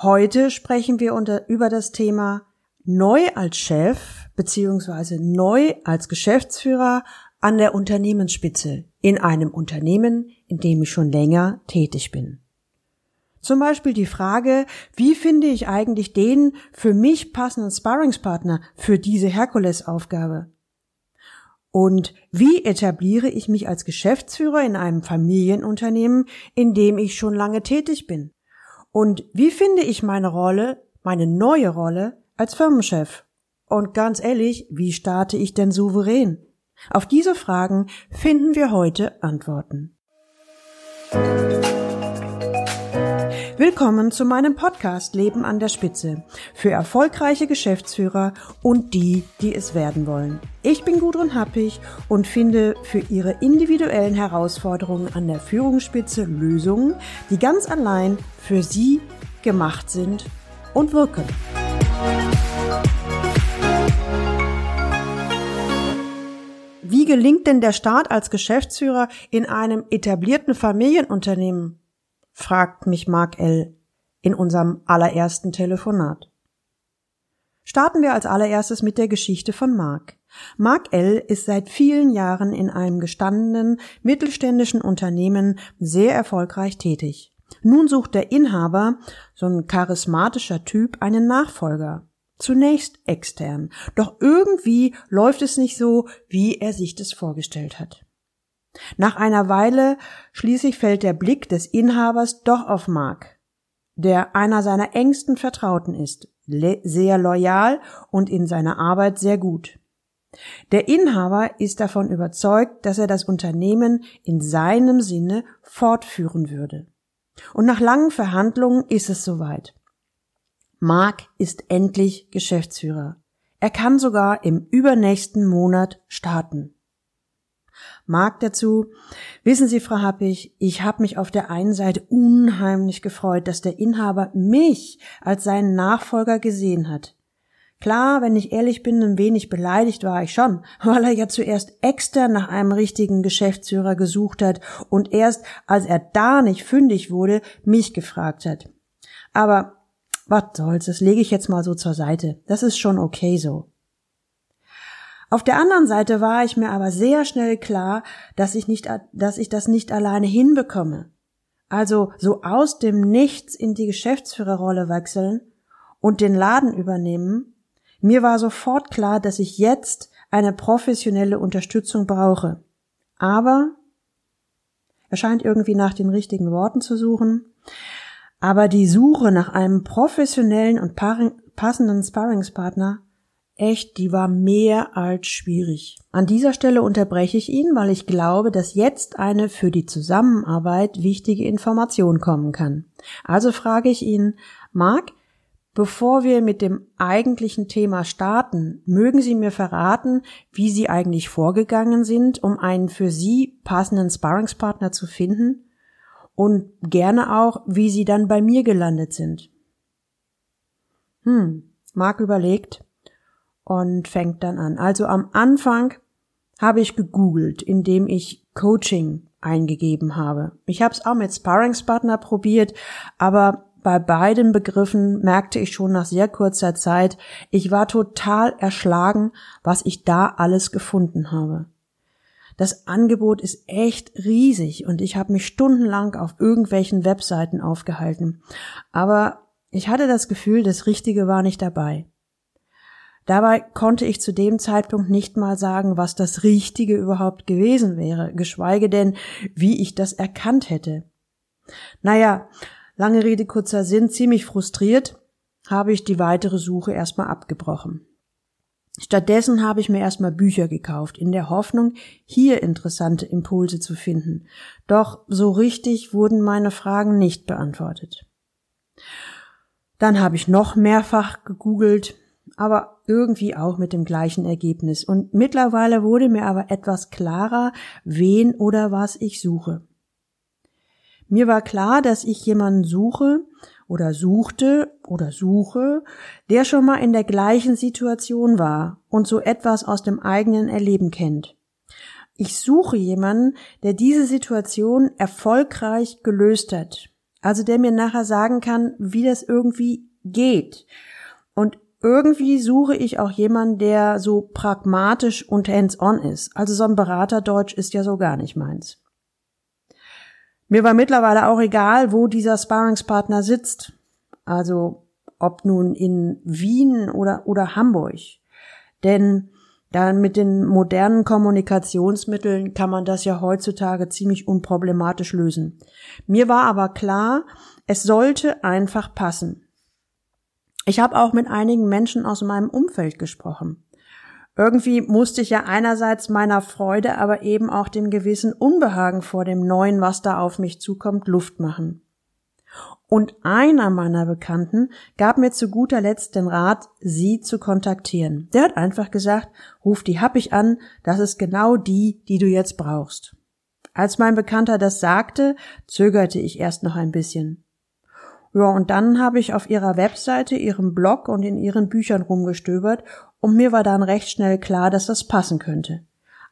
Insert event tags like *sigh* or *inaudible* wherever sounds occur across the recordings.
Heute sprechen wir unter, über das Thema neu als Chef beziehungsweise neu als Geschäftsführer an der Unternehmensspitze in einem Unternehmen, in dem ich schon länger tätig bin. Zum Beispiel die Frage, wie finde ich eigentlich den für mich passenden Sparringspartner für diese Herkulesaufgabe? Und wie etabliere ich mich als Geschäftsführer in einem Familienunternehmen, in dem ich schon lange tätig bin? Und wie finde ich meine Rolle, meine neue Rolle als Firmenchef? Und ganz ehrlich, wie starte ich denn souverän? Auf diese Fragen finden wir heute Antworten. Willkommen zu meinem Podcast Leben an der Spitze für erfolgreiche Geschäftsführer und die, die es werden wollen. Ich bin Gudrun Happig und finde für Ihre individuellen Herausforderungen an der Führungsspitze Lösungen, die ganz allein für Sie gemacht sind und wirken. Wie gelingt denn der Start als Geschäftsführer in einem etablierten Familienunternehmen? Fragt mich Mark L. in unserem allerersten Telefonat. Starten wir als allererstes mit der Geschichte von Mark. Mark L. ist seit vielen Jahren in einem gestandenen mittelständischen Unternehmen sehr erfolgreich tätig. Nun sucht der Inhaber, so ein charismatischer Typ, einen Nachfolger. Zunächst extern, doch irgendwie läuft es nicht so, wie er sich das vorgestellt hat. Nach einer Weile schließlich fällt der Blick des Inhabers doch auf Mark, der einer seiner engsten Vertrauten ist, sehr loyal und in seiner Arbeit sehr gut. Der Inhaber ist davon überzeugt, dass er das Unternehmen in seinem Sinne fortführen würde. Und nach langen Verhandlungen ist es soweit. Mark ist endlich Geschäftsführer. Er kann sogar im übernächsten Monat starten. Mark dazu. Wissen Sie, Frau Happig, ich habe mich auf der einen Seite unheimlich gefreut, dass der Inhaber mich als seinen Nachfolger gesehen hat. Klar, wenn ich ehrlich bin, ein wenig beleidigt war ich schon, *laughs* weil er ja zuerst extern nach einem richtigen Geschäftsführer gesucht hat und erst, als er da nicht fündig wurde, mich gefragt hat. Aber was soll's, das lege ich jetzt mal so zur Seite. Das ist schon okay so. Auf der anderen Seite war ich mir aber sehr schnell klar, dass ich nicht, dass ich das nicht alleine hinbekomme. Also so aus dem Nichts in die Geschäftsführerrolle wechseln und den Laden übernehmen. Mir war sofort klar, dass ich jetzt eine professionelle Unterstützung brauche. Aber er scheint irgendwie nach den richtigen Worten zu suchen. Aber die Suche nach einem professionellen und passenden Sparringspartner Echt, die war mehr als schwierig. An dieser Stelle unterbreche ich ihn, weil ich glaube, dass jetzt eine für die Zusammenarbeit wichtige Information kommen kann. Also frage ich ihn, Marc, bevor wir mit dem eigentlichen Thema starten, mögen Sie mir verraten, wie Sie eigentlich vorgegangen sind, um einen für Sie passenden Sparringspartner zu finden? Und gerne auch, wie Sie dann bei mir gelandet sind. Hm, Marc überlegt, und fängt dann an. Also am Anfang habe ich gegoogelt, indem ich Coaching eingegeben habe. Ich habe es auch mit Sparringspartner probiert, aber bei beiden Begriffen merkte ich schon nach sehr kurzer Zeit, ich war total erschlagen, was ich da alles gefunden habe. Das Angebot ist echt riesig und ich habe mich stundenlang auf irgendwelchen Webseiten aufgehalten. Aber ich hatte das Gefühl, das Richtige war nicht dabei. Dabei konnte ich zu dem Zeitpunkt nicht mal sagen, was das Richtige überhaupt gewesen wäre, geschweige denn, wie ich das erkannt hätte. Naja, lange Rede, kurzer Sinn, ziemlich frustriert habe ich die weitere Suche erstmal abgebrochen. Stattdessen habe ich mir erstmal Bücher gekauft, in der Hoffnung, hier interessante Impulse zu finden. Doch so richtig wurden meine Fragen nicht beantwortet. Dann habe ich noch mehrfach gegoogelt, aber irgendwie auch mit dem gleichen Ergebnis. Und mittlerweile wurde mir aber etwas klarer, wen oder was ich suche. Mir war klar, dass ich jemanden suche oder suchte oder suche, der schon mal in der gleichen Situation war und so etwas aus dem eigenen Erleben kennt. Ich suche jemanden, der diese Situation erfolgreich gelöst hat Also der mir nachher sagen kann, wie das irgendwie geht. Irgendwie suche ich auch jemanden, der so pragmatisch und hands-on ist. Also so ein Beraterdeutsch ist ja so gar nicht meins. Mir war mittlerweile auch egal, wo dieser Sparringspartner sitzt. Also ob nun in Wien oder, oder Hamburg. Denn dann mit den modernen Kommunikationsmitteln kann man das ja heutzutage ziemlich unproblematisch lösen. Mir war aber klar, es sollte einfach passen. Ich habe auch mit einigen Menschen aus meinem Umfeld gesprochen. Irgendwie musste ich ja einerseits meiner Freude, aber eben auch dem gewissen Unbehagen vor dem Neuen, was da auf mich zukommt, Luft machen. Und einer meiner Bekannten gab mir zu guter Letzt den Rat, sie zu kontaktieren. Der hat einfach gesagt, ruf die Happig an, das ist genau die, die du jetzt brauchst. Als mein Bekannter das sagte, zögerte ich erst noch ein bisschen. Ja, und dann habe ich auf ihrer Webseite, ihrem Blog und in ihren Büchern rumgestöbert und mir war dann recht schnell klar, dass das passen könnte.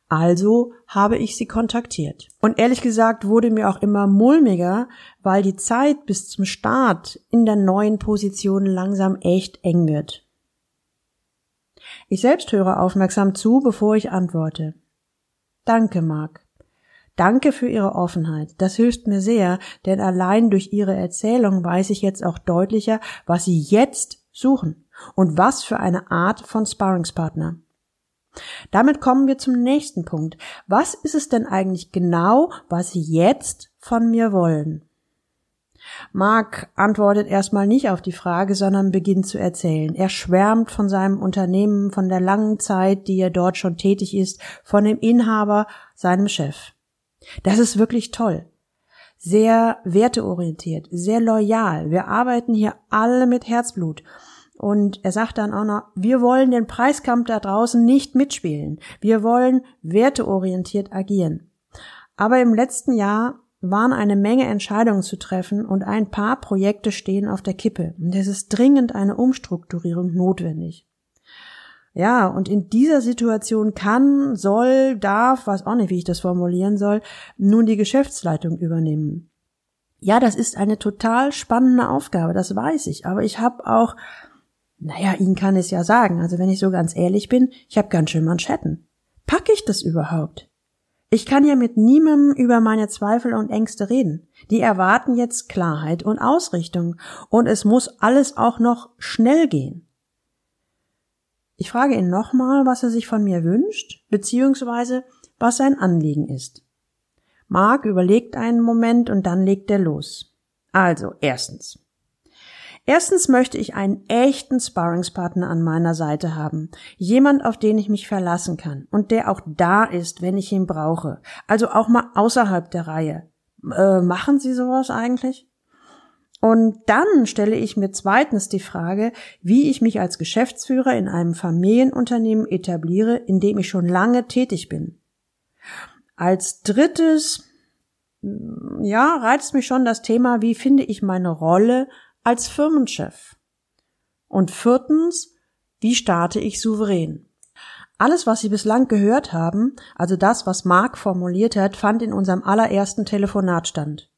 Also habe ich sie kontaktiert. Und ehrlich gesagt wurde mir auch immer mulmiger, weil die Zeit bis zum Start in der neuen Position langsam echt eng wird. Ich selbst höre aufmerksam zu, bevor ich antworte. Danke, Mark. Danke für Ihre Offenheit. Das hilft mir sehr, denn allein durch Ihre Erzählung weiß ich jetzt auch deutlicher, was Sie jetzt suchen und was für eine Art von Sparringspartner. Damit kommen wir zum nächsten Punkt. Was ist es denn eigentlich genau, was Sie jetzt von mir wollen? Mark antwortet erstmal nicht auf die Frage, sondern beginnt zu erzählen. Er schwärmt von seinem Unternehmen, von der langen Zeit, die er dort schon tätig ist, von dem Inhaber, seinem Chef. Das ist wirklich toll. Sehr werteorientiert, sehr loyal. Wir arbeiten hier alle mit Herzblut. Und er sagt dann auch noch, wir wollen den Preiskampf da draußen nicht mitspielen. Wir wollen werteorientiert agieren. Aber im letzten Jahr waren eine Menge Entscheidungen zu treffen und ein paar Projekte stehen auf der Kippe. Und es ist dringend eine Umstrukturierung notwendig. Ja, und in dieser Situation kann, soll, darf, weiß auch nicht, wie ich das formulieren soll, nun die Geschäftsleitung übernehmen. Ja, das ist eine total spannende Aufgabe, das weiß ich, aber ich habe auch naja, ihn kann es ja sagen. Also wenn ich so ganz ehrlich bin, ich habe ganz schön Manschetten. Pack ich das überhaupt? Ich kann ja mit niemandem über meine Zweifel und Ängste reden. Die erwarten jetzt Klarheit und Ausrichtung. Und es muss alles auch noch schnell gehen. Ich frage ihn nochmal, was er sich von mir wünscht, beziehungsweise was sein Anliegen ist. Mark überlegt einen Moment und dann legt er los. Also, erstens. Erstens möchte ich einen echten Sparringspartner an meiner Seite haben. Jemand, auf den ich mich verlassen kann und der auch da ist, wenn ich ihn brauche. Also auch mal außerhalb der Reihe. Äh, machen Sie sowas eigentlich? Und dann stelle ich mir zweitens die Frage, wie ich mich als Geschäftsführer in einem Familienunternehmen etabliere, in dem ich schon lange tätig bin. Als drittes, ja, reizt mich schon das Thema, wie finde ich meine Rolle als Firmenchef? Und viertens, wie starte ich souverän? Alles, was Sie bislang gehört haben, also das, was Mark formuliert hat, fand in unserem allerersten Telefonat stand.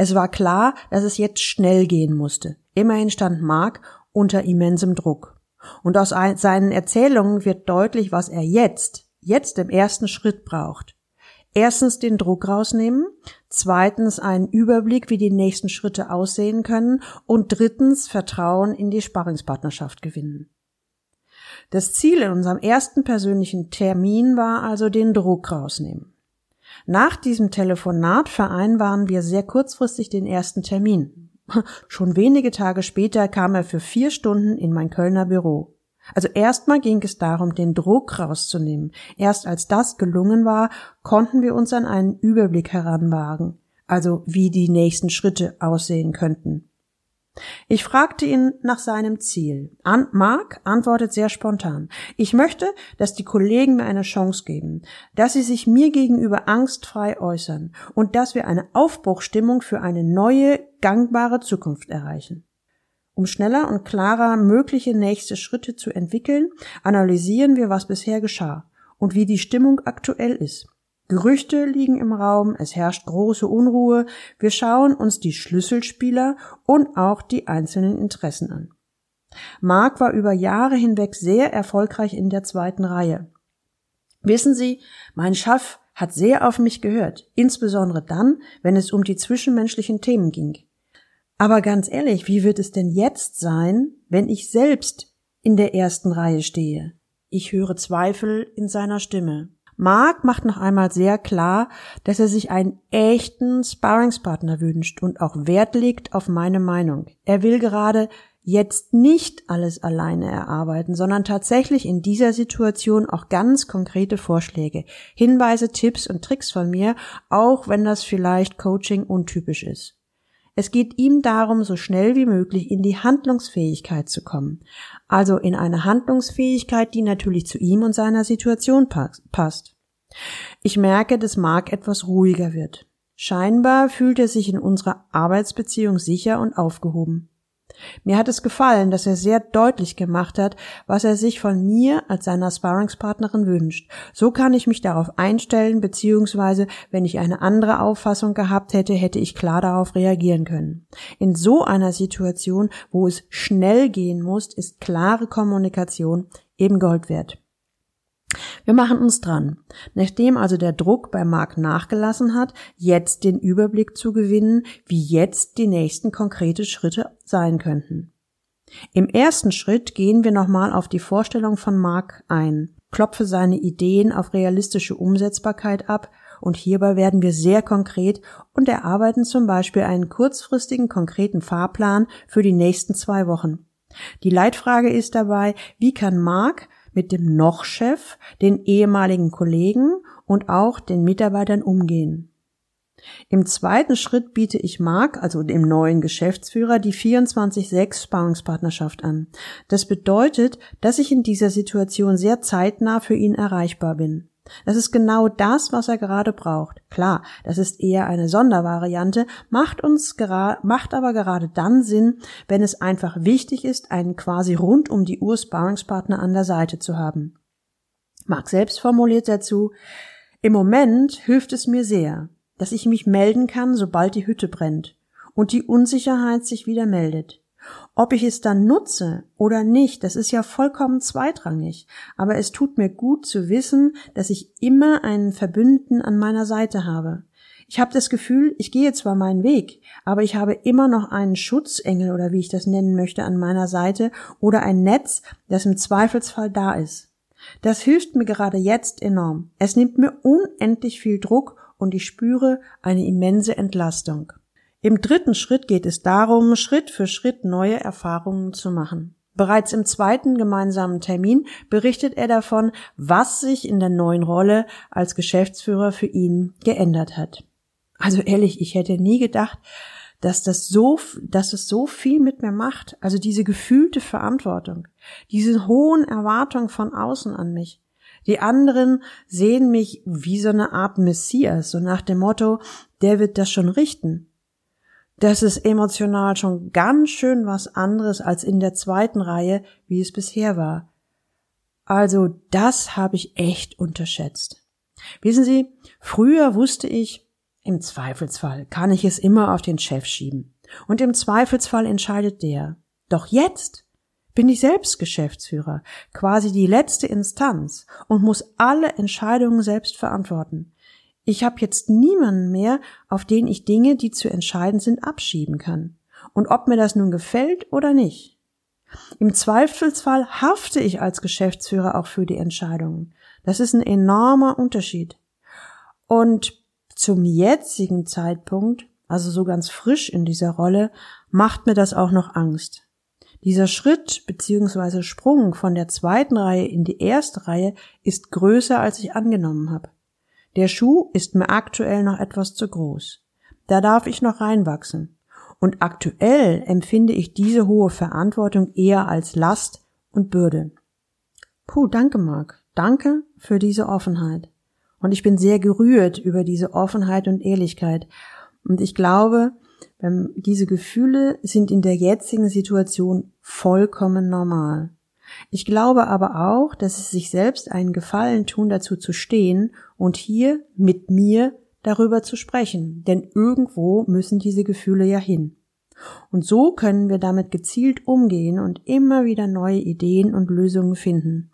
Es war klar, dass es jetzt schnell gehen musste. Immerhin stand Mark unter immensem Druck. Und aus seinen Erzählungen wird deutlich, was er jetzt, jetzt im ersten Schritt braucht. Erstens den Druck rausnehmen, zweitens einen Überblick, wie die nächsten Schritte aussehen können und drittens Vertrauen in die Sparringspartnerschaft gewinnen. Das Ziel in unserem ersten persönlichen Termin war also den Druck rausnehmen. Nach diesem Telefonat vereinbaren wir sehr kurzfristig den ersten Termin. *laughs* Schon wenige Tage später kam er für vier Stunden in mein Kölner Büro. Also erstmal ging es darum, den Druck rauszunehmen. Erst als das gelungen war, konnten wir uns an einen Überblick heranwagen, also wie die nächsten Schritte aussehen könnten. Ich fragte ihn nach seinem Ziel. An Mark antwortet sehr spontan. Ich möchte, dass die Kollegen mir eine Chance geben, dass sie sich mir gegenüber angstfrei äußern und dass wir eine Aufbruchstimmung für eine neue, gangbare Zukunft erreichen. Um schneller und klarer mögliche nächste Schritte zu entwickeln, analysieren wir, was bisher geschah und wie die Stimmung aktuell ist. Gerüchte liegen im Raum, es herrscht große Unruhe, wir schauen uns die Schlüsselspieler und auch die einzelnen Interessen an. Mark war über Jahre hinweg sehr erfolgreich in der zweiten Reihe. Wissen Sie, mein Chef hat sehr auf mich gehört, insbesondere dann, wenn es um die zwischenmenschlichen Themen ging. Aber ganz ehrlich, wie wird es denn jetzt sein, wenn ich selbst in der ersten Reihe stehe? Ich höre Zweifel in seiner Stimme. Mark macht noch einmal sehr klar, dass er sich einen echten Sparringspartner wünscht und auch Wert legt auf meine Meinung. Er will gerade jetzt nicht alles alleine erarbeiten, sondern tatsächlich in dieser Situation auch ganz konkrete Vorschläge, Hinweise, Tipps und Tricks von mir, auch wenn das vielleicht Coaching untypisch ist. Es geht ihm darum, so schnell wie möglich in die Handlungsfähigkeit zu kommen. Also in eine Handlungsfähigkeit, die natürlich zu ihm und seiner Situation passt. Ich merke, dass Mark etwas ruhiger wird. Scheinbar fühlt er sich in unserer Arbeitsbeziehung sicher und aufgehoben. Mir hat es gefallen, dass er sehr deutlich gemacht hat, was er sich von mir als seiner Sparringspartnerin wünscht. So kann ich mich darauf einstellen, beziehungsweise wenn ich eine andere Auffassung gehabt hätte, hätte ich klar darauf reagieren können. In so einer Situation, wo es schnell gehen muss, ist klare Kommunikation eben Gold wert. Wir machen uns dran, nachdem also der Druck bei Mark nachgelassen hat, jetzt den Überblick zu gewinnen, wie jetzt die nächsten konkrete Schritte sein könnten. Im ersten Schritt gehen wir nochmal auf die Vorstellung von Mark ein, klopfe seine Ideen auf realistische Umsetzbarkeit ab und hierbei werden wir sehr konkret und erarbeiten zum Beispiel einen kurzfristigen konkreten Fahrplan für die nächsten zwei Wochen. Die Leitfrage ist dabei, wie kann Mark mit dem Noch-Chef, den ehemaligen Kollegen und auch den Mitarbeitern umgehen. Im zweiten Schritt biete ich Mark, also dem neuen Geschäftsführer, die 24-6 Sparringspartnerschaft an. Das bedeutet, dass ich in dieser Situation sehr zeitnah für ihn erreichbar bin. Das ist genau das, was er gerade braucht. Klar, das ist eher eine Sondervariante, macht uns macht aber gerade dann Sinn, wenn es einfach wichtig ist, einen quasi rund um die Uhr Sparringspartner an der Seite zu haben. Mark selbst formuliert dazu, im Moment hilft es mir sehr, dass ich mich melden kann, sobald die Hütte brennt und die Unsicherheit sich wieder meldet. Ob ich es dann nutze oder nicht, das ist ja vollkommen zweitrangig, aber es tut mir gut zu wissen, dass ich immer einen Verbündeten an meiner Seite habe. Ich habe das Gefühl, ich gehe zwar meinen Weg, aber ich habe immer noch einen Schutzengel oder wie ich das nennen möchte an meiner Seite oder ein Netz, das im Zweifelsfall da ist. Das hilft mir gerade jetzt enorm. Es nimmt mir unendlich viel Druck und ich spüre eine immense Entlastung. Im dritten Schritt geht es darum, Schritt für Schritt neue Erfahrungen zu machen. Bereits im zweiten gemeinsamen Termin berichtet er davon, was sich in der neuen Rolle als Geschäftsführer für ihn geändert hat. Also ehrlich, ich hätte nie gedacht, dass das so, dass es so viel mit mir macht. Also diese gefühlte Verantwortung, diese hohen Erwartungen von außen an mich. Die anderen sehen mich wie so eine Art Messias, so nach dem Motto, der wird das schon richten das ist emotional schon ganz schön was anderes als in der zweiten Reihe, wie es bisher war. Also das habe ich echt unterschätzt. Wissen Sie, früher wusste ich, im Zweifelsfall kann ich es immer auf den Chef schieben. Und im Zweifelsfall entscheidet der. Doch jetzt bin ich selbst Geschäftsführer, quasi die letzte Instanz und muss alle Entscheidungen selbst verantworten. Ich habe jetzt niemanden mehr, auf den ich Dinge, die zu entscheiden sind, abschieben kann. Und ob mir das nun gefällt oder nicht. Im Zweifelsfall hafte ich als Geschäftsführer auch für die Entscheidungen. Das ist ein enormer Unterschied. Und zum jetzigen Zeitpunkt, also so ganz frisch in dieser Rolle, macht mir das auch noch Angst. Dieser Schritt bzw. Sprung von der zweiten Reihe in die erste Reihe ist größer, als ich angenommen habe. Der Schuh ist mir aktuell noch etwas zu groß. Da darf ich noch reinwachsen. Und aktuell empfinde ich diese hohe Verantwortung eher als Last und Bürde. Puh, danke, Marc. Danke für diese Offenheit. Und ich bin sehr gerührt über diese Offenheit und Ehrlichkeit. Und ich glaube, diese Gefühle sind in der jetzigen Situation vollkommen normal. Ich glaube aber auch, dass es sich selbst einen Gefallen tun, dazu zu stehen und hier mit mir darüber zu sprechen, denn irgendwo müssen diese Gefühle ja hin. Und so können wir damit gezielt umgehen und immer wieder neue Ideen und Lösungen finden.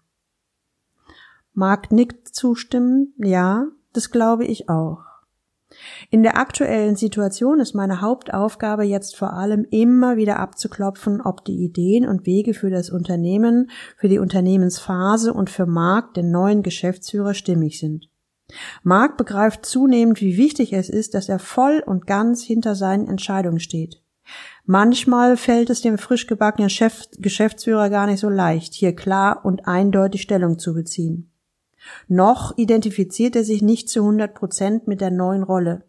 Mag nickt zustimmen? Ja, das glaube ich auch. In der aktuellen Situation ist meine Hauptaufgabe jetzt vor allem immer wieder abzuklopfen, ob die Ideen und Wege für das Unternehmen, für die Unternehmensphase und für Mark, den neuen Geschäftsführer, stimmig sind. Mark begreift zunehmend, wie wichtig es ist, dass er voll und ganz hinter seinen Entscheidungen steht. Manchmal fällt es dem frisch gebackenen Chef, Geschäftsführer gar nicht so leicht, hier klar und eindeutig Stellung zu beziehen. Noch identifiziert er sich nicht zu 100 Prozent mit der neuen Rolle.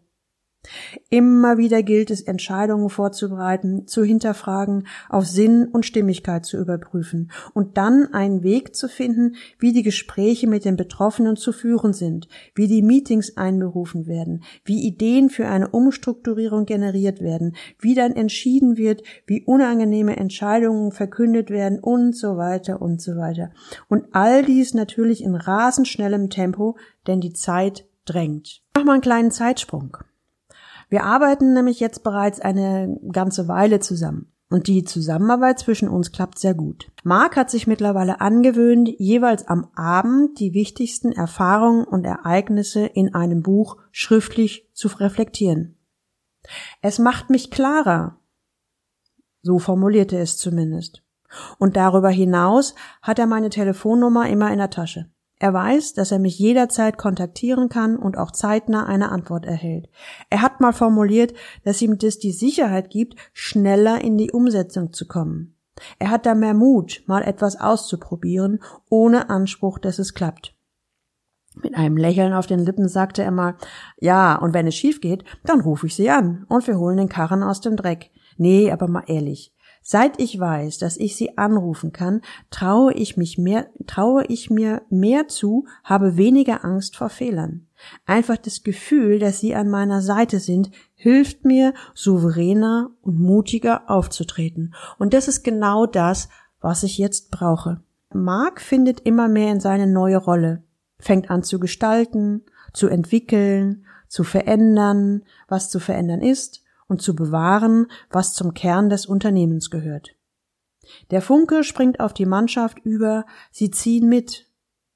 Immer wieder gilt es, Entscheidungen vorzubereiten, zu hinterfragen, auf Sinn und Stimmigkeit zu überprüfen und dann einen Weg zu finden, wie die Gespräche mit den Betroffenen zu führen sind, wie die Meetings einberufen werden, wie Ideen für eine Umstrukturierung generiert werden, wie dann entschieden wird, wie unangenehme Entscheidungen verkündet werden und so weiter und so weiter. Und all dies natürlich in rasend schnellem Tempo, denn die Zeit drängt. Mach mal einen kleinen Zeitsprung. Wir arbeiten nämlich jetzt bereits eine ganze Weile zusammen. Und die Zusammenarbeit zwischen uns klappt sehr gut. Mark hat sich mittlerweile angewöhnt, jeweils am Abend die wichtigsten Erfahrungen und Ereignisse in einem Buch schriftlich zu reflektieren. Es macht mich klarer. So formulierte es zumindest. Und darüber hinaus hat er meine Telefonnummer immer in der Tasche. Er weiß, dass er mich jederzeit kontaktieren kann und auch zeitnah eine Antwort erhält. Er hat mal formuliert, dass ihm das die Sicherheit gibt, schneller in die Umsetzung zu kommen. Er hat da mehr Mut, mal etwas auszuprobieren, ohne Anspruch, dass es klappt. Mit einem Lächeln auf den Lippen sagte er mal, ja, und wenn es schief geht, dann rufe ich sie an und wir holen den Karren aus dem Dreck. Nee, aber mal ehrlich, Seit ich weiß, dass ich sie anrufen kann, traue ich mich mehr, traue ich mir mehr zu, habe weniger Angst vor Fehlern. Einfach das Gefühl, dass sie an meiner Seite sind, hilft mir, souveräner und mutiger aufzutreten. Und das ist genau das, was ich jetzt brauche. Mark findet immer mehr in seine neue Rolle, fängt an zu gestalten, zu entwickeln, zu verändern, was zu verändern ist und zu bewahren, was zum Kern des Unternehmens gehört. Der Funke springt auf die Mannschaft über, sie ziehen mit.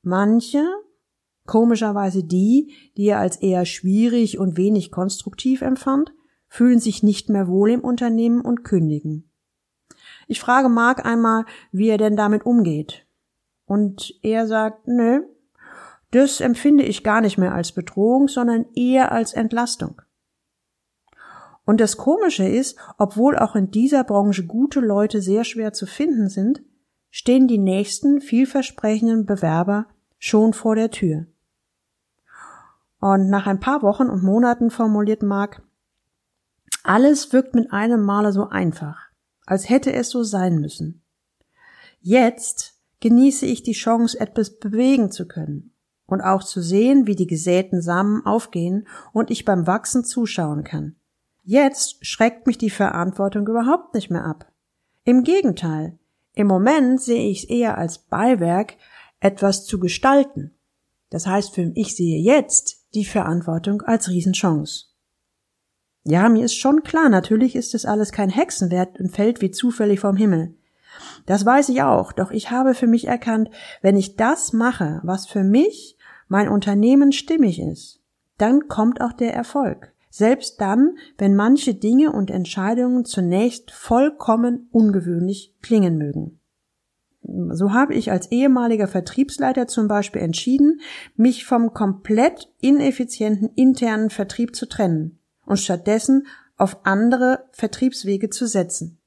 Manche, komischerweise die, die er als eher schwierig und wenig konstruktiv empfand, fühlen sich nicht mehr wohl im Unternehmen und kündigen. Ich frage Mark einmal, wie er denn damit umgeht. Und er sagt, nö, das empfinde ich gar nicht mehr als Bedrohung, sondern eher als Entlastung. Und das Komische ist, obwohl auch in dieser Branche gute Leute sehr schwer zu finden sind, stehen die nächsten vielversprechenden Bewerber schon vor der Tür. Und nach ein paar Wochen und Monaten formuliert Mark, alles wirkt mit einem Male so einfach, als hätte es so sein müssen. Jetzt genieße ich die Chance, etwas bewegen zu können und auch zu sehen, wie die gesäten Samen aufgehen und ich beim Wachsen zuschauen kann. Jetzt schreckt mich die Verantwortung überhaupt nicht mehr ab. Im Gegenteil, im Moment sehe ich es eher als Beiwerk, etwas zu gestalten. Das heißt, für ich sehe jetzt die Verantwortung als Riesenchance. Ja, mir ist schon klar, natürlich ist es alles kein Hexenwert und fällt wie zufällig vom Himmel. Das weiß ich auch, doch ich habe für mich erkannt, wenn ich das mache, was für mich, mein Unternehmen stimmig ist, dann kommt auch der Erfolg selbst dann, wenn manche Dinge und Entscheidungen zunächst vollkommen ungewöhnlich klingen mögen. So habe ich als ehemaliger Vertriebsleiter zum Beispiel entschieden, mich vom komplett ineffizienten internen Vertrieb zu trennen und stattdessen auf andere Vertriebswege zu setzen.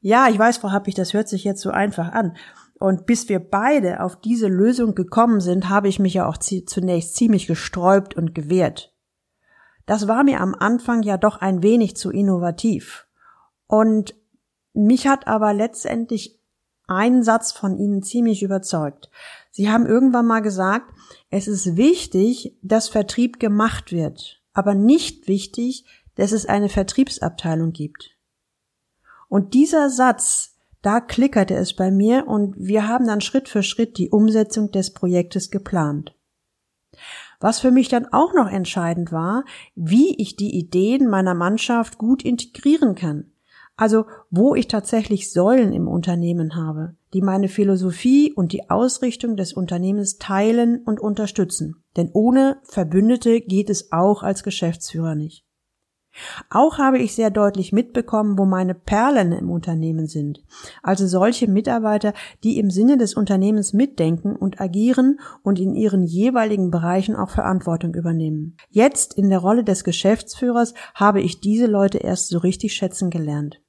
Ja, ich weiß, Frau Happig, das hört sich jetzt so einfach an. Und bis wir beide auf diese Lösung gekommen sind, habe ich mich ja auch zunächst ziemlich gesträubt und gewehrt. Das war mir am Anfang ja doch ein wenig zu innovativ. Und mich hat aber letztendlich ein Satz von Ihnen ziemlich überzeugt. Sie haben irgendwann mal gesagt, es ist wichtig, dass Vertrieb gemacht wird, aber nicht wichtig, dass es eine Vertriebsabteilung gibt. Und dieser Satz Da klickerte es bei mir und wir haben dann Schritt für Schritt die Umsetzung des Projektes geplant. Was für mich dann auch noch entscheidend war, wie ich die Ideen meiner Mannschaft gut integrieren kann. Also wo ich tatsächlich Säulen im Unternehmen habe, die meine Philosophie und die Ausrichtung des Unternehmens teilen und unterstützen. Denn ohne Verbündete geht es auch als Geschäftsführer nicht. Auch habe ich sehr deutlich mitbekommen, wo meine Perlen im Unternehmen sind. Also solche Mitarbeiter, die im Sinne des Unternehmens mitdenken und agieren und in ihren jeweiligen Bereichen auch Verantwortung übernehmen. Jetzt in der Rolle des Geschäftsführers habe ich diese Leute erst so richtig schätzen gelernt.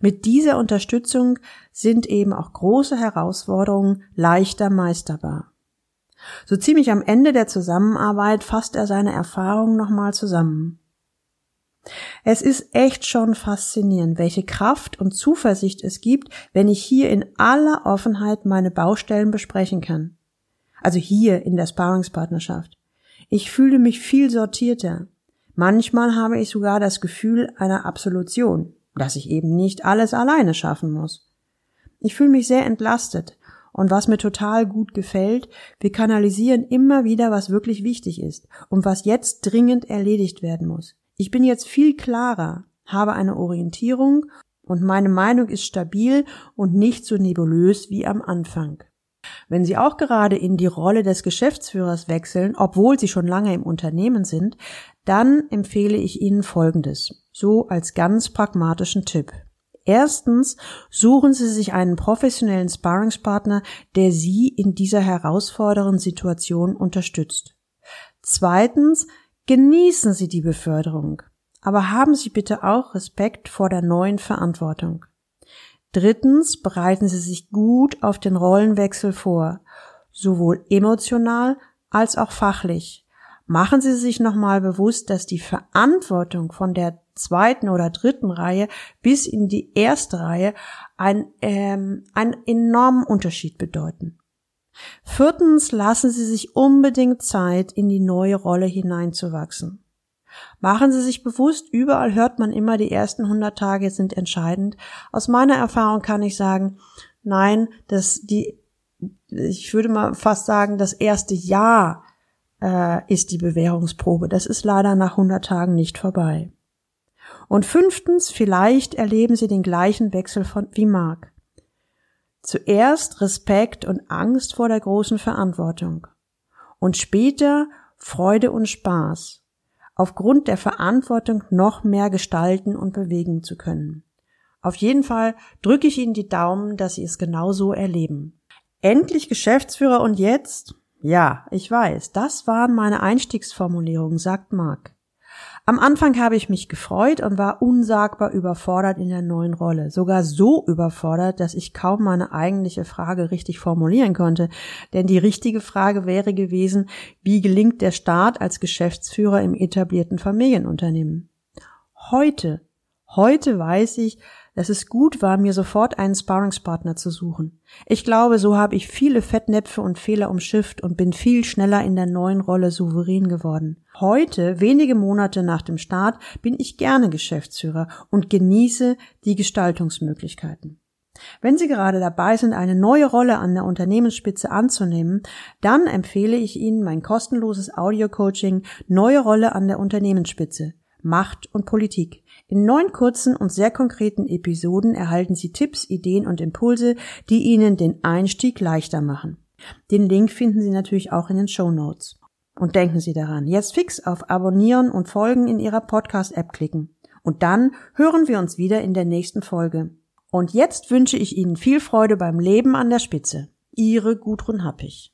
Mit dieser Unterstützung sind eben auch große Herausforderungen leichter meisterbar. So ziemlich am Ende der Zusammenarbeit fasst er seine Erfahrungen nochmal zusammen. Es ist echt schon faszinierend, welche Kraft und Zuversicht es gibt, wenn ich hier in aller Offenheit meine Baustellen besprechen kann. Also hier in der Sparringspartnerschaft. Ich fühle mich viel sortierter. Manchmal habe ich sogar das Gefühl einer Absolution, dass ich eben nicht alles alleine schaffen muss. Ich fühle mich sehr entlastet und was mir total gut gefällt, wir kanalisieren immer wieder, was wirklich wichtig ist und was jetzt dringend erledigt werden muss. Ich bin jetzt viel klarer, habe eine Orientierung und meine Meinung ist stabil und nicht so nebulös wie am Anfang. Wenn Sie auch gerade in die Rolle des Geschäftsführers wechseln, obwohl Sie schon lange im Unternehmen sind, dann empfehle ich Ihnen Folgendes, so als ganz pragmatischen Tipp. Erstens suchen Sie sich einen professionellen Sparringspartner, der Sie in dieser herausfordernden Situation unterstützt. Zweitens Genießen Sie die Beförderung, aber haben Sie bitte auch Respekt vor der neuen Verantwortung. Drittens bereiten Sie sich gut auf den Rollenwechsel vor, sowohl emotional als auch fachlich. Machen Sie sich nochmal bewusst, dass die Verantwortung von der zweiten oder dritten Reihe bis in die erste Reihe ein, ähm, einen enormen Unterschied bedeuten. Viertens lassen Sie sich unbedingt Zeit, in die neue Rolle hineinzuwachsen. Machen Sie sich bewusst, überall hört man immer, die ersten 100 Tage sind entscheidend. Aus meiner Erfahrung kann ich sagen, nein, dass die, ich würde mal fast sagen, das erste Jahr äh, ist die Bewährungsprobe. Das ist leider nach 100 Tagen nicht vorbei. Und fünftens, vielleicht erleben Sie den gleichen Wechsel von, wie Mark. Zuerst Respekt und Angst vor der großen Verantwortung und später Freude und Spaß, aufgrund der Verantwortung noch mehr gestalten und bewegen zu können. Auf jeden Fall drücke ich Ihnen die Daumen, dass Sie es genauso erleben. Endlich Geschäftsführer und jetzt? Ja, ich weiß, das waren meine Einstiegsformulierungen, sagt Mark. Am Anfang habe ich mich gefreut und war unsagbar überfordert in der neuen Rolle. Sogar so überfordert, dass ich kaum meine eigentliche Frage richtig formulieren konnte. Denn die richtige Frage wäre gewesen, wie gelingt der Start als Geschäftsführer im etablierten Familienunternehmen? Heute, heute weiß ich, dass es gut war, mir sofort einen Sparringspartner zu suchen. Ich glaube, so habe ich viele Fettnäpfe und Fehler umschifft und bin viel schneller in der neuen Rolle souverän geworden. Heute, wenige Monate nach dem Start, bin ich gerne Geschäftsführer und genieße die Gestaltungsmöglichkeiten. Wenn Sie gerade dabei sind, eine neue Rolle an der Unternehmensspitze anzunehmen, dann empfehle ich Ihnen mein kostenloses Audio-Coaching Neue Rolle an der Unternehmensspitze. Macht und Politik. In neun kurzen und sehr konkreten Episoden erhalten Sie Tipps, Ideen und Impulse, die Ihnen den Einstieg leichter machen. Den Link finden Sie natürlich auch in den Show Notes. Und denken Sie daran, jetzt fix auf Abonnieren und Folgen in Ihrer Podcast-App klicken. Und dann hören wir uns wieder in der nächsten Folge. Und jetzt wünsche ich Ihnen viel Freude beim Leben an der Spitze. Ihre Gudrun Happig.